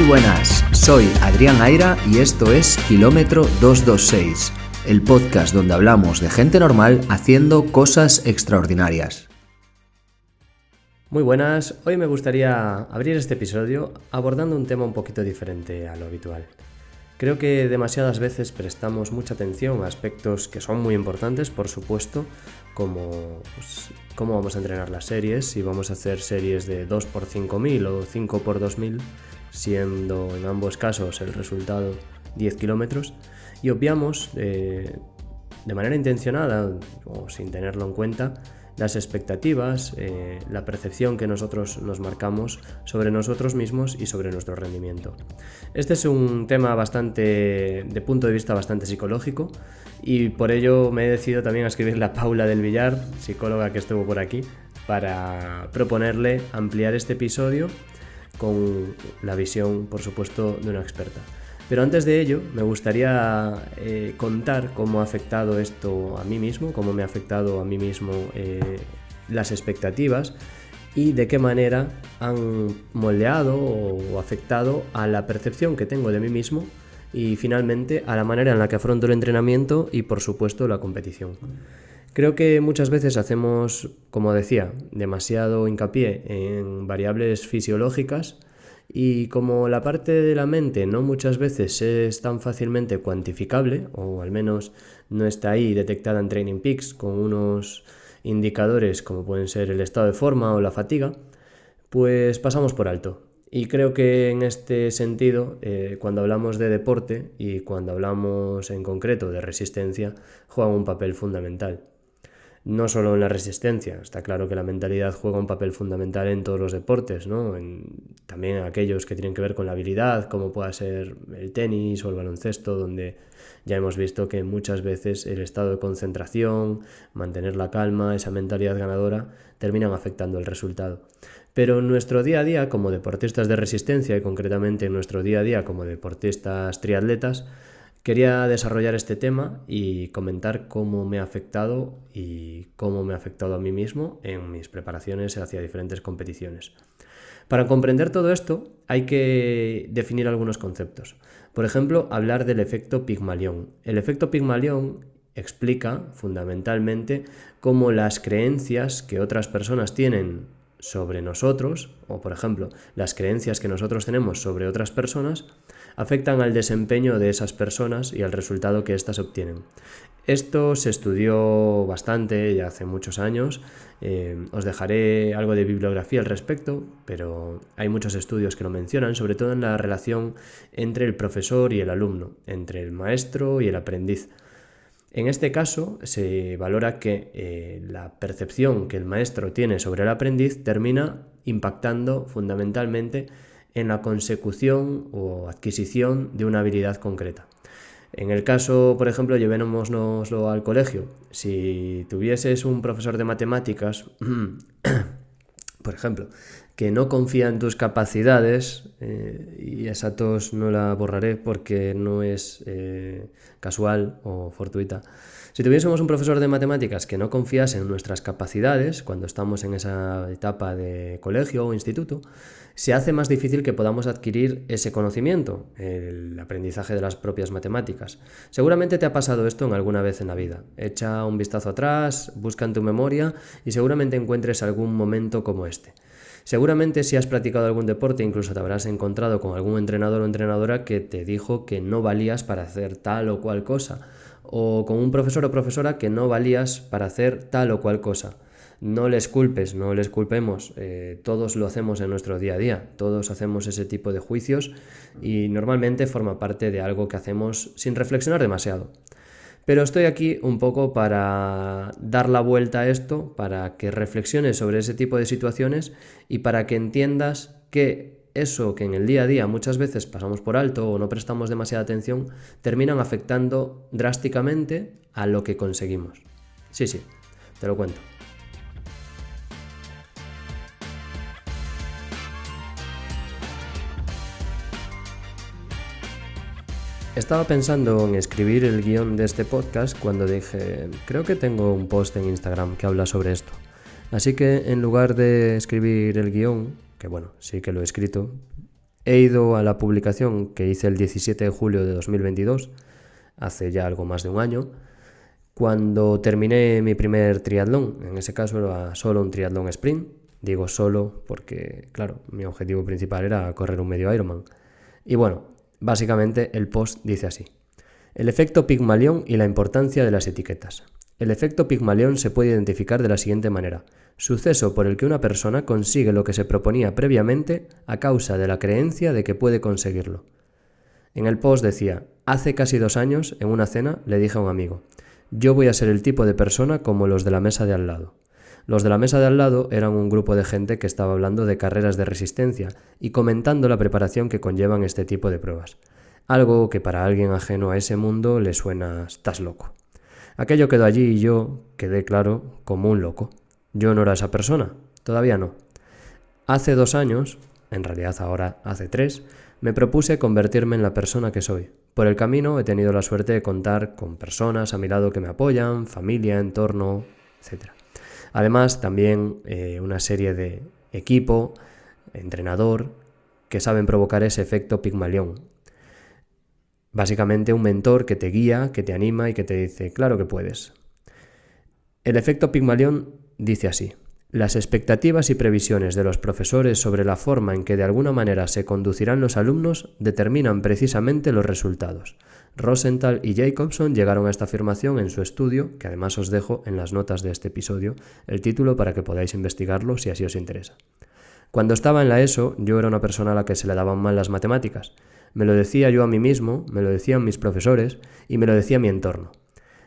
Muy buenas, soy Adrián Aira y esto es Kilómetro 226, el podcast donde hablamos de gente normal haciendo cosas extraordinarias. Muy buenas, hoy me gustaría abrir este episodio abordando un tema un poquito diferente a lo habitual. Creo que demasiadas veces prestamos mucha atención a aspectos que son muy importantes, por supuesto, como pues, cómo vamos a entrenar las series, si vamos a hacer series de 2x5000 o 5x2000, siendo en ambos casos el resultado 10 kilómetros, y obviamos eh, de manera intencionada o sin tenerlo en cuenta las expectativas, eh, la percepción que nosotros nos marcamos sobre nosotros mismos y sobre nuestro rendimiento. Este es un tema bastante, de punto de vista bastante psicológico y por ello me he decidido también a escribirle a Paula del Villar, psicóloga que estuvo por aquí, para proponerle ampliar este episodio con la visión, por supuesto, de una experta. Pero antes de ello, me gustaría eh, contar cómo ha afectado esto a mí mismo, cómo me ha afectado a mí mismo eh, las expectativas y de qué manera han moldeado o afectado a la percepción que tengo de mí mismo y finalmente a la manera en la que afronto el entrenamiento y por supuesto la competición. Creo que muchas veces hacemos, como decía, demasiado hincapié en variables fisiológicas y como la parte de la mente no muchas veces es tan fácilmente cuantificable, o al menos no está ahí detectada en Training Peaks con unos indicadores como pueden ser el estado de forma o la fatiga, pues pasamos por alto. Y creo que en este sentido, eh, cuando hablamos de deporte y cuando hablamos en concreto de resistencia, juega un papel fundamental no solo en la resistencia, está claro que la mentalidad juega un papel fundamental en todos los deportes, ¿no? también en aquellos que tienen que ver con la habilidad, como pueda ser el tenis o el baloncesto, donde ya hemos visto que muchas veces el estado de concentración, mantener la calma, esa mentalidad ganadora, terminan afectando el resultado. Pero en nuestro día a día, como deportistas de resistencia y concretamente en nuestro día a día como deportistas triatletas, Quería desarrollar este tema y comentar cómo me ha afectado y cómo me ha afectado a mí mismo en mis preparaciones hacia diferentes competiciones. Para comprender todo esto hay que definir algunos conceptos. Por ejemplo, hablar del efecto Pigmalión. El efecto Pigmalión explica fundamentalmente cómo las creencias que otras personas tienen sobre nosotros, o por ejemplo, las creencias que nosotros tenemos sobre otras personas, afectan al desempeño de esas personas y al resultado que éstas obtienen. Esto se estudió bastante ya hace muchos años. Eh, os dejaré algo de bibliografía al respecto, pero hay muchos estudios que lo mencionan, sobre todo en la relación entre el profesor y el alumno, entre el maestro y el aprendiz. En este caso, se valora que eh, la percepción que el maestro tiene sobre el aprendiz termina impactando fundamentalmente en la consecución o adquisición de una habilidad concreta. En el caso, por ejemplo, llevémoslo al colegio. Si tuvieses un profesor de matemáticas, por ejemplo, que no confía en tus capacidades, eh, y esa tos no la borraré porque no es eh, casual o fortuita. Si tuviésemos un profesor de matemáticas que no confiase en nuestras capacidades cuando estamos en esa etapa de colegio o instituto, se hace más difícil que podamos adquirir ese conocimiento, el aprendizaje de las propias matemáticas. Seguramente te ha pasado esto en alguna vez en la vida. Echa un vistazo atrás, busca en tu memoria y seguramente encuentres algún momento como este. Seguramente si has practicado algún deporte, incluso te habrás encontrado con algún entrenador o entrenadora que te dijo que no valías para hacer tal o cual cosa, o con un profesor o profesora que no valías para hacer tal o cual cosa. No les culpes, no les culpemos, eh, todos lo hacemos en nuestro día a día, todos hacemos ese tipo de juicios y normalmente forma parte de algo que hacemos sin reflexionar demasiado. Pero estoy aquí un poco para dar la vuelta a esto, para que reflexiones sobre ese tipo de situaciones y para que entiendas que eso que en el día a día muchas veces pasamos por alto o no prestamos demasiada atención, terminan afectando drásticamente a lo que conseguimos. Sí, sí, te lo cuento. Estaba pensando en escribir el guion de este podcast cuando dije, creo que tengo un post en Instagram que habla sobre esto. Así que en lugar de escribir el guion, que bueno, sí que lo he escrito, he ido a la publicación que hice el 17 de julio de 2022, hace ya algo más de un año, cuando terminé mi primer triatlón. En ese caso era solo un triatlón sprint. Digo solo porque, claro, mi objetivo principal era correr un medio Ironman. Y bueno, básicamente el post dice así. El efecto Pigmalión y la importancia de las etiquetas. El efecto Pigmalión se puede identificar de la siguiente manera. Suceso por el que una persona consigue lo que se proponía previamente a causa de la creencia de que puede conseguirlo. En el post decía, hace casi dos años, en una cena, le dije a un amigo, yo voy a ser el tipo de persona como los de la mesa de al lado. Los de la mesa de al lado eran un grupo de gente que estaba hablando de carreras de resistencia y comentando la preparación que conllevan este tipo de pruebas. Algo que para alguien ajeno a ese mundo le suena estás loco. Aquello quedó allí y yo quedé claro como un loco. Yo no era esa persona, todavía no. Hace dos años, en realidad ahora hace tres, me propuse convertirme en la persona que soy. Por el camino he tenido la suerte de contar con personas a mi lado que me apoyan, familia, entorno, etc. Además, también eh, una serie de equipo, entrenador, que saben provocar ese efecto Pigmalión. Básicamente un mentor que te guía, que te anima y que te dice, claro que puedes. El efecto Pigmalión dice así. Las expectativas y previsiones de los profesores sobre la forma en que de alguna manera se conducirán los alumnos determinan precisamente los resultados. Rosenthal y Jacobson llegaron a esta afirmación en su estudio, que además os dejo en las notas de este episodio, el título para que podáis investigarlo si así os interesa. Cuando estaba en la ESO, yo era una persona a la que se le daban mal las matemáticas. Me lo decía yo a mí mismo, me lo decían mis profesores y me lo decía mi entorno.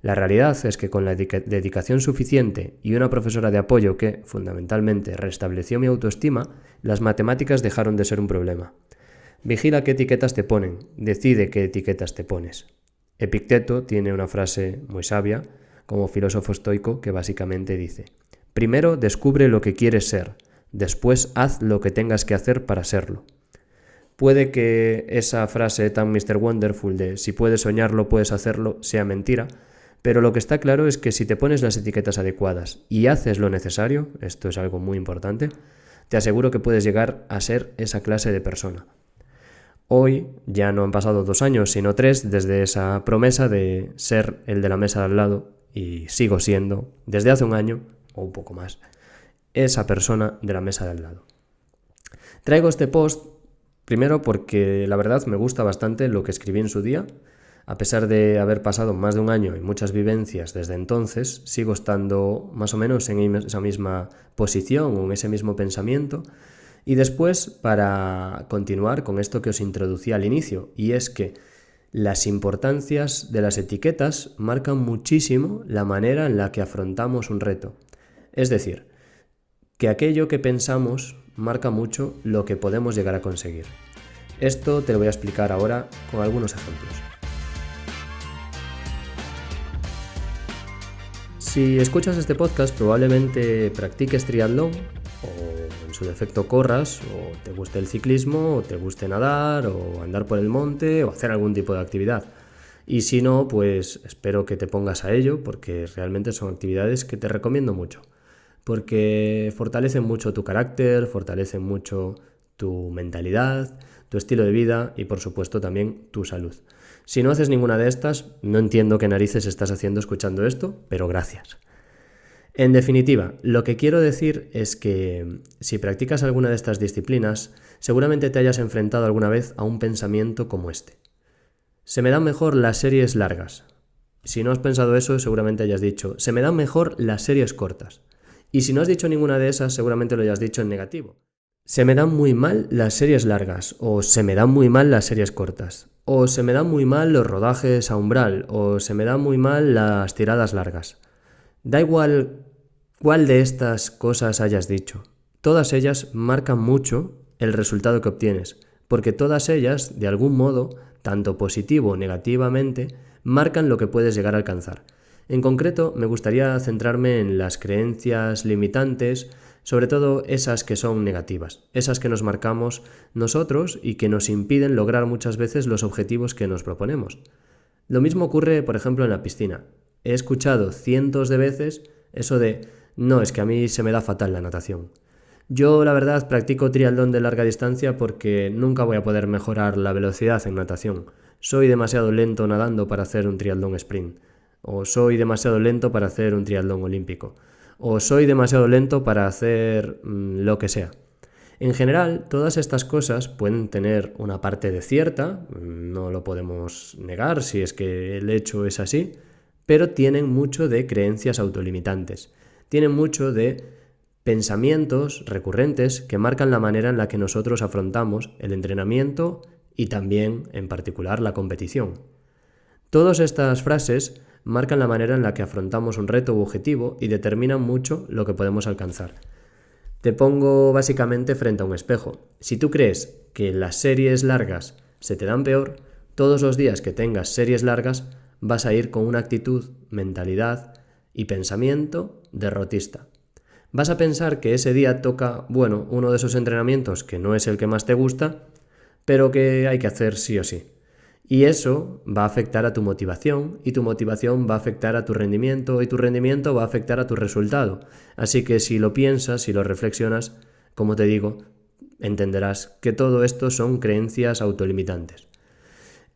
La realidad es que con la dedicación suficiente y una profesora de apoyo que, fundamentalmente, restableció mi autoestima, las matemáticas dejaron de ser un problema. Vigila qué etiquetas te ponen, decide qué etiquetas te pones. Epicteto tiene una frase muy sabia, como filósofo estoico, que básicamente dice, Primero descubre lo que quieres ser, después haz lo que tengas que hacer para serlo. Puede que esa frase tan Mr. Wonderful de si puedes soñarlo, puedes hacerlo, sea mentira, pero lo que está claro es que si te pones las etiquetas adecuadas y haces lo necesario, esto es algo muy importante, te aseguro que puedes llegar a ser esa clase de persona. Hoy ya no han pasado dos años, sino tres desde esa promesa de ser el de la mesa de al lado y sigo siendo, desde hace un año o un poco más, esa persona de la mesa de al lado. Traigo este post primero porque la verdad me gusta bastante lo que escribí en su día, a pesar de haber pasado más de un año y muchas vivencias desde entonces, sigo estando más o menos en esa misma posición o en ese mismo pensamiento. Y después, para continuar con esto que os introducí al inicio, y es que las importancias de las etiquetas marcan muchísimo la manera en la que afrontamos un reto. Es decir, que aquello que pensamos marca mucho lo que podemos llegar a conseguir. Esto te lo voy a explicar ahora con algunos ejemplos. Si escuchas este podcast probablemente practiques triatlón o en su defecto corras o te guste el ciclismo o te guste nadar o andar por el monte o hacer algún tipo de actividad. Y si no, pues espero que te pongas a ello porque realmente son actividades que te recomiendo mucho. Porque fortalecen mucho tu carácter, fortalecen mucho tu mentalidad, tu estilo de vida y por supuesto también tu salud. Si no haces ninguna de estas, no entiendo qué narices estás haciendo escuchando esto, pero gracias. En definitiva, lo que quiero decir es que si practicas alguna de estas disciplinas, seguramente te hayas enfrentado alguna vez a un pensamiento como este. Se me dan mejor las series largas. Si no has pensado eso, seguramente hayas dicho, se me dan mejor las series cortas. Y si no has dicho ninguna de esas, seguramente lo hayas dicho en negativo. Se me dan muy mal las series largas o se me dan muy mal las series cortas o se me dan muy mal los rodajes a umbral, o se me dan muy mal las tiradas largas. Da igual cuál de estas cosas hayas dicho, todas ellas marcan mucho el resultado que obtienes, porque todas ellas, de algún modo, tanto positivo o negativamente, marcan lo que puedes llegar a alcanzar. En concreto, me gustaría centrarme en las creencias limitantes, sobre todo esas que son negativas, esas que nos marcamos nosotros y que nos impiden lograr muchas veces los objetivos que nos proponemos. Lo mismo ocurre, por ejemplo, en la piscina. He escuchado cientos de veces eso de, no, es que a mí se me da fatal la natación. Yo la verdad practico triatlón de larga distancia porque nunca voy a poder mejorar la velocidad en natación. Soy demasiado lento nadando para hacer un triatlón sprint. O soy demasiado lento para hacer un triatlón olímpico. O soy demasiado lento para hacer mm, lo que sea. En general, todas estas cosas pueden tener una parte de cierta, mm, no lo podemos negar si es que el hecho es así, pero tienen mucho de creencias autolimitantes. Tienen mucho de pensamientos recurrentes que marcan la manera en la que nosotros afrontamos el entrenamiento y también, en particular, la competición. Todas estas frases marcan la manera en la que afrontamos un reto u objetivo y determinan mucho lo que podemos alcanzar. Te pongo básicamente frente a un espejo. Si tú crees que las series largas se te dan peor, todos los días que tengas series largas vas a ir con una actitud, mentalidad y pensamiento derrotista vas a pensar que ese día toca, bueno, uno de esos entrenamientos que no es el que más te gusta, pero que hay que hacer sí o sí. Y eso va a afectar a tu motivación y tu motivación va a afectar a tu rendimiento y tu rendimiento va a afectar a tu resultado. Así que si lo piensas, si lo reflexionas, como te digo, entenderás que todo esto son creencias autolimitantes.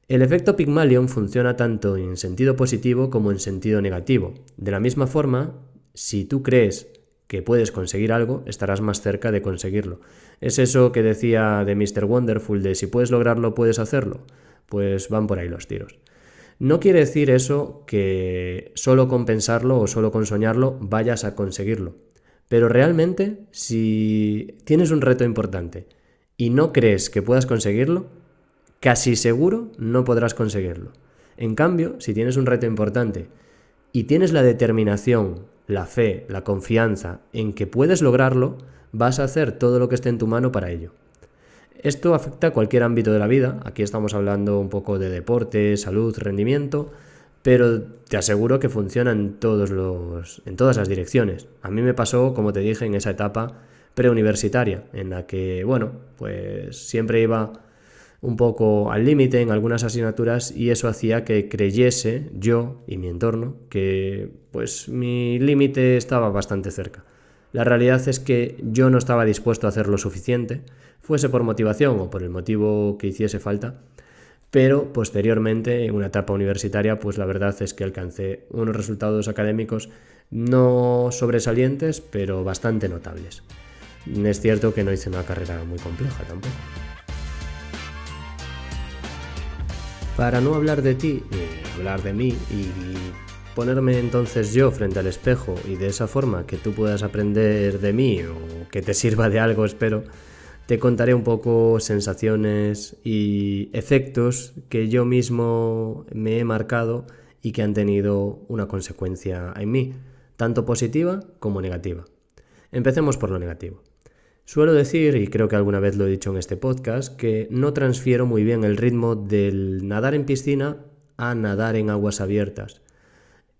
El efecto Pygmalion funciona tanto en sentido positivo como en sentido negativo. De la misma forma, si tú crees que puedes conseguir algo, estarás más cerca de conseguirlo. Es eso que decía de Mr. Wonderful, de si puedes lograrlo, puedes hacerlo. Pues van por ahí los tiros. No quiere decir eso que solo con pensarlo o solo con soñarlo vayas a conseguirlo. Pero realmente, si tienes un reto importante y no crees que puedas conseguirlo, casi seguro no podrás conseguirlo. En cambio, si tienes un reto importante y tienes la determinación la fe, la confianza en que puedes lograrlo, vas a hacer todo lo que esté en tu mano para ello. Esto afecta a cualquier ámbito de la vida, aquí estamos hablando un poco de deporte, salud, rendimiento, pero te aseguro que funciona en, todos los, en todas las direcciones. A mí me pasó, como te dije, en esa etapa preuniversitaria, en la que, bueno, pues siempre iba un poco al límite en algunas asignaturas y eso hacía que creyese yo y mi entorno que pues mi límite estaba bastante cerca. La realidad es que yo no estaba dispuesto a hacer lo suficiente, fuese por motivación o por el motivo que hiciese falta, pero posteriormente en una etapa universitaria pues la verdad es que alcancé unos resultados académicos no sobresalientes, pero bastante notables. Es cierto que no hice una carrera muy compleja tampoco. Para no hablar de ti, hablar de mí y ponerme entonces yo frente al espejo y de esa forma que tú puedas aprender de mí o que te sirva de algo, espero, te contaré un poco sensaciones y efectos que yo mismo me he marcado y que han tenido una consecuencia en mí, tanto positiva como negativa. Empecemos por lo negativo. Suelo decir, y creo que alguna vez lo he dicho en este podcast, que no transfiero muy bien el ritmo del nadar en piscina a nadar en aguas abiertas.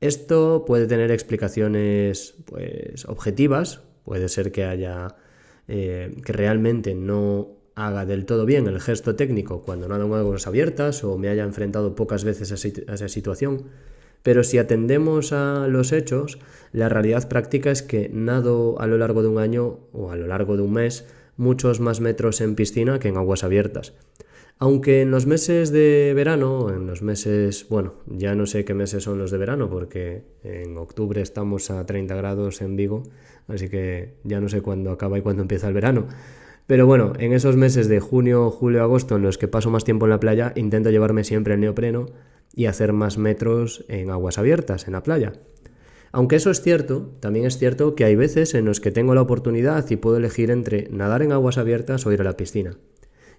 Esto puede tener explicaciones pues, objetivas, puede ser que haya eh, que realmente no haga del todo bien el gesto técnico cuando nado en aguas abiertas o me haya enfrentado pocas veces a esa situación, pero si atendemos a los hechos, la realidad práctica es que nado a lo largo de un año o a lo largo de un mes muchos más metros en piscina que en aguas abiertas. Aunque en los meses de verano, en los meses, bueno, ya no sé qué meses son los de verano porque en octubre estamos a 30 grados en Vigo, así que ya no sé cuándo acaba y cuándo empieza el verano. Pero bueno, en esos meses de junio, julio, agosto en los que paso más tiempo en la playa, intento llevarme siempre el neopreno y hacer más metros en aguas abiertas, en la playa. Aunque eso es cierto, también es cierto que hay veces en los que tengo la oportunidad y puedo elegir entre nadar en aguas abiertas o ir a la piscina.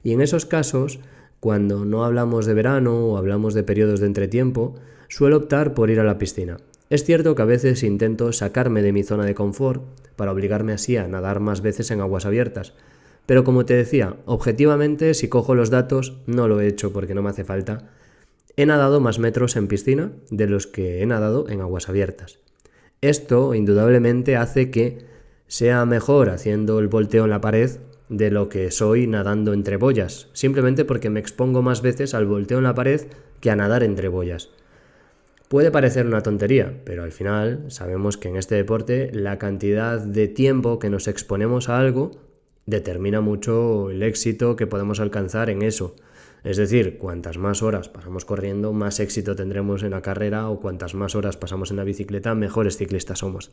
Y en esos casos, cuando no hablamos de verano o hablamos de periodos de entretiempo, suelo optar por ir a la piscina. Es cierto que a veces intento sacarme de mi zona de confort para obligarme así a nadar más veces en aguas abiertas, pero como te decía, objetivamente si cojo los datos, no lo he hecho porque no me hace falta, He nadado más metros en piscina de los que he nadado en aguas abiertas. Esto indudablemente hace que sea mejor haciendo el volteo en la pared de lo que soy nadando entre boyas, simplemente porque me expongo más veces al volteo en la pared que a nadar entre boyas. Puede parecer una tontería, pero al final sabemos que en este deporte la cantidad de tiempo que nos exponemos a algo determina mucho el éxito que podemos alcanzar en eso. Es decir, cuantas más horas pasamos corriendo, más éxito tendremos en la carrera o cuantas más horas pasamos en la bicicleta, mejores ciclistas somos.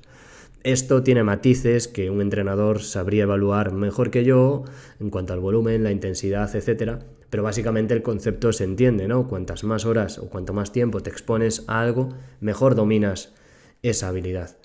Esto tiene matices que un entrenador sabría evaluar mejor que yo en cuanto al volumen, la intensidad, etc. Pero básicamente el concepto se entiende, ¿no? Cuantas más horas o cuanto más tiempo te expones a algo, mejor dominas esa habilidad.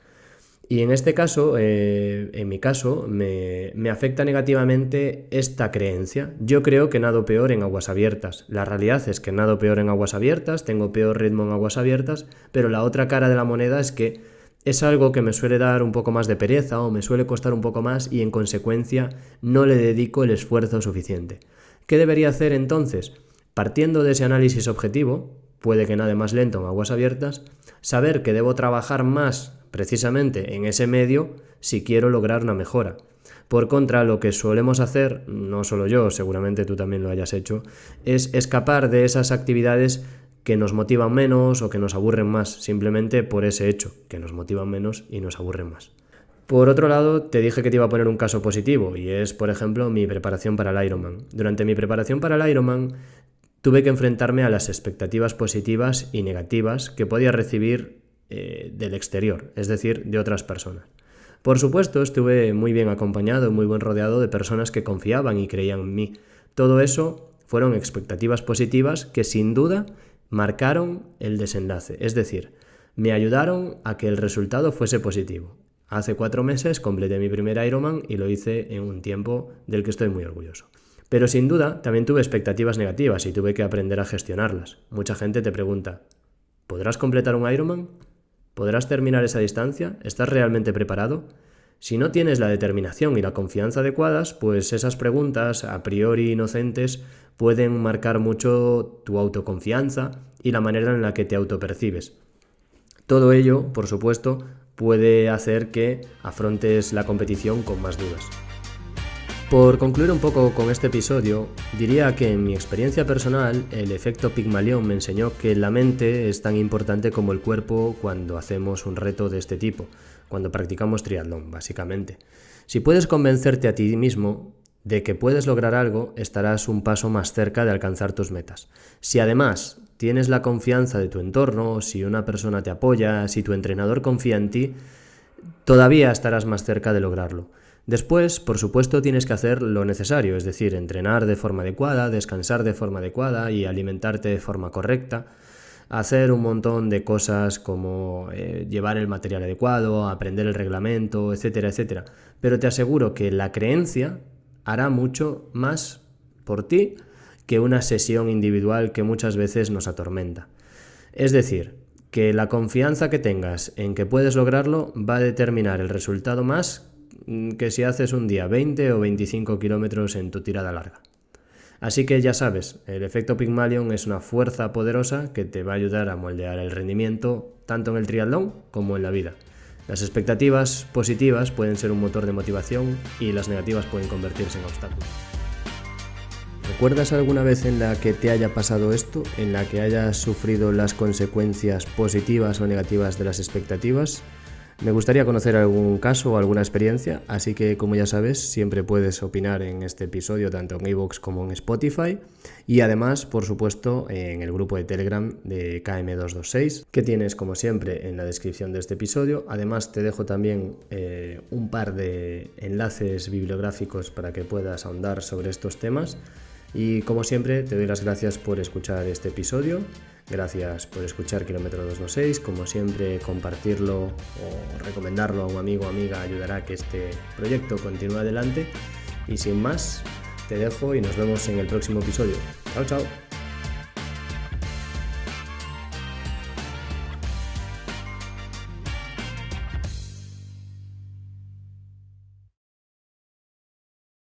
Y en este caso, eh, en mi caso, me, me, afecta negativamente esta creencia. Yo creo que nado peor en aguas abiertas. La realidad es que nado peor en aguas abiertas, tengo peor ritmo en aguas abiertas, pero la otra cara de la moneda es que es algo que me suele dar un poco más de pereza o me suele costar un poco más y en consecuencia no le dedico el esfuerzo suficiente. ¿Qué debería hacer entonces? Partiendo de ese análisis objetivo, puede que nade más lento en aguas abiertas, saber que debo trabajar más precisamente en ese medio si quiero lograr una mejora. Por contra, lo que solemos hacer, no solo yo, seguramente tú también lo hayas hecho, es escapar de esas actividades que nos motivan menos o que nos aburren más, simplemente por ese hecho, que nos motivan menos y nos aburren más. Por otro lado, te dije que te iba a poner un caso positivo, y es, por ejemplo, mi preparación para el Ironman. Durante mi preparación para el Ironman, tuve que enfrentarme a las expectativas positivas y negativas que podía recibir eh, del exterior, es decir, de otras personas. Por supuesto, estuve muy bien acompañado, muy buen rodeado de personas que confiaban y creían en mí. Todo eso fueron expectativas positivas que sin duda marcaron el desenlace, es decir, me ayudaron a que el resultado fuese positivo. Hace cuatro meses completé mi primer Ironman y lo hice en un tiempo del que estoy muy orgulloso. Pero sin duda también tuve expectativas negativas y tuve que aprender a gestionarlas. Mucha gente te pregunta, ¿podrás completar un Ironman? ¿Podrás terminar esa distancia? ¿Estás realmente preparado? Si no tienes la determinación y la confianza adecuadas, pues esas preguntas, a priori inocentes, pueden marcar mucho tu autoconfianza y la manera en la que te autopercibes. Todo ello, por supuesto, puede hacer que afrontes la competición con más dudas. Por concluir un poco con este episodio, diría que en mi experiencia personal el efecto Pigmalión me enseñó que la mente es tan importante como el cuerpo cuando hacemos un reto de este tipo, cuando practicamos triatlón, básicamente. Si puedes convencerte a ti mismo de que puedes lograr algo, estarás un paso más cerca de alcanzar tus metas. Si además tienes la confianza de tu entorno, si una persona te apoya, si tu entrenador confía en ti, todavía estarás más cerca de lograrlo. Después, por supuesto, tienes que hacer lo necesario, es decir, entrenar de forma adecuada, descansar de forma adecuada y alimentarte de forma correcta, hacer un montón de cosas como eh, llevar el material adecuado, aprender el reglamento, etcétera, etcétera. Pero te aseguro que la creencia hará mucho más por ti que una sesión individual que muchas veces nos atormenta. Es decir, que la confianza que tengas en que puedes lograrlo va a determinar el resultado más que si haces un día 20 o 25 kilómetros en tu tirada larga. Así que ya sabes, el efecto Pygmalion es una fuerza poderosa que te va a ayudar a moldear el rendimiento tanto en el triatlón como en la vida. Las expectativas positivas pueden ser un motor de motivación y las negativas pueden convertirse en obstáculos. ¿Recuerdas alguna vez en la que te haya pasado esto? ¿En la que hayas sufrido las consecuencias positivas o negativas de las expectativas? Me gustaría conocer algún caso o alguna experiencia, así que como ya sabes, siempre puedes opinar en este episodio tanto en iVoox como en Spotify y además, por supuesto, en el grupo de Telegram de KM226 que tienes como siempre en la descripción de este episodio. Además, te dejo también eh, un par de enlaces bibliográficos para que puedas ahondar sobre estos temas. Y como siempre, te doy las gracias por escuchar este episodio. Gracias por escuchar Kilómetro 226. Como siempre, compartirlo o recomendarlo a un amigo o amiga ayudará a que este proyecto continúe adelante. Y sin más, te dejo y nos vemos en el próximo episodio. Chao, chao.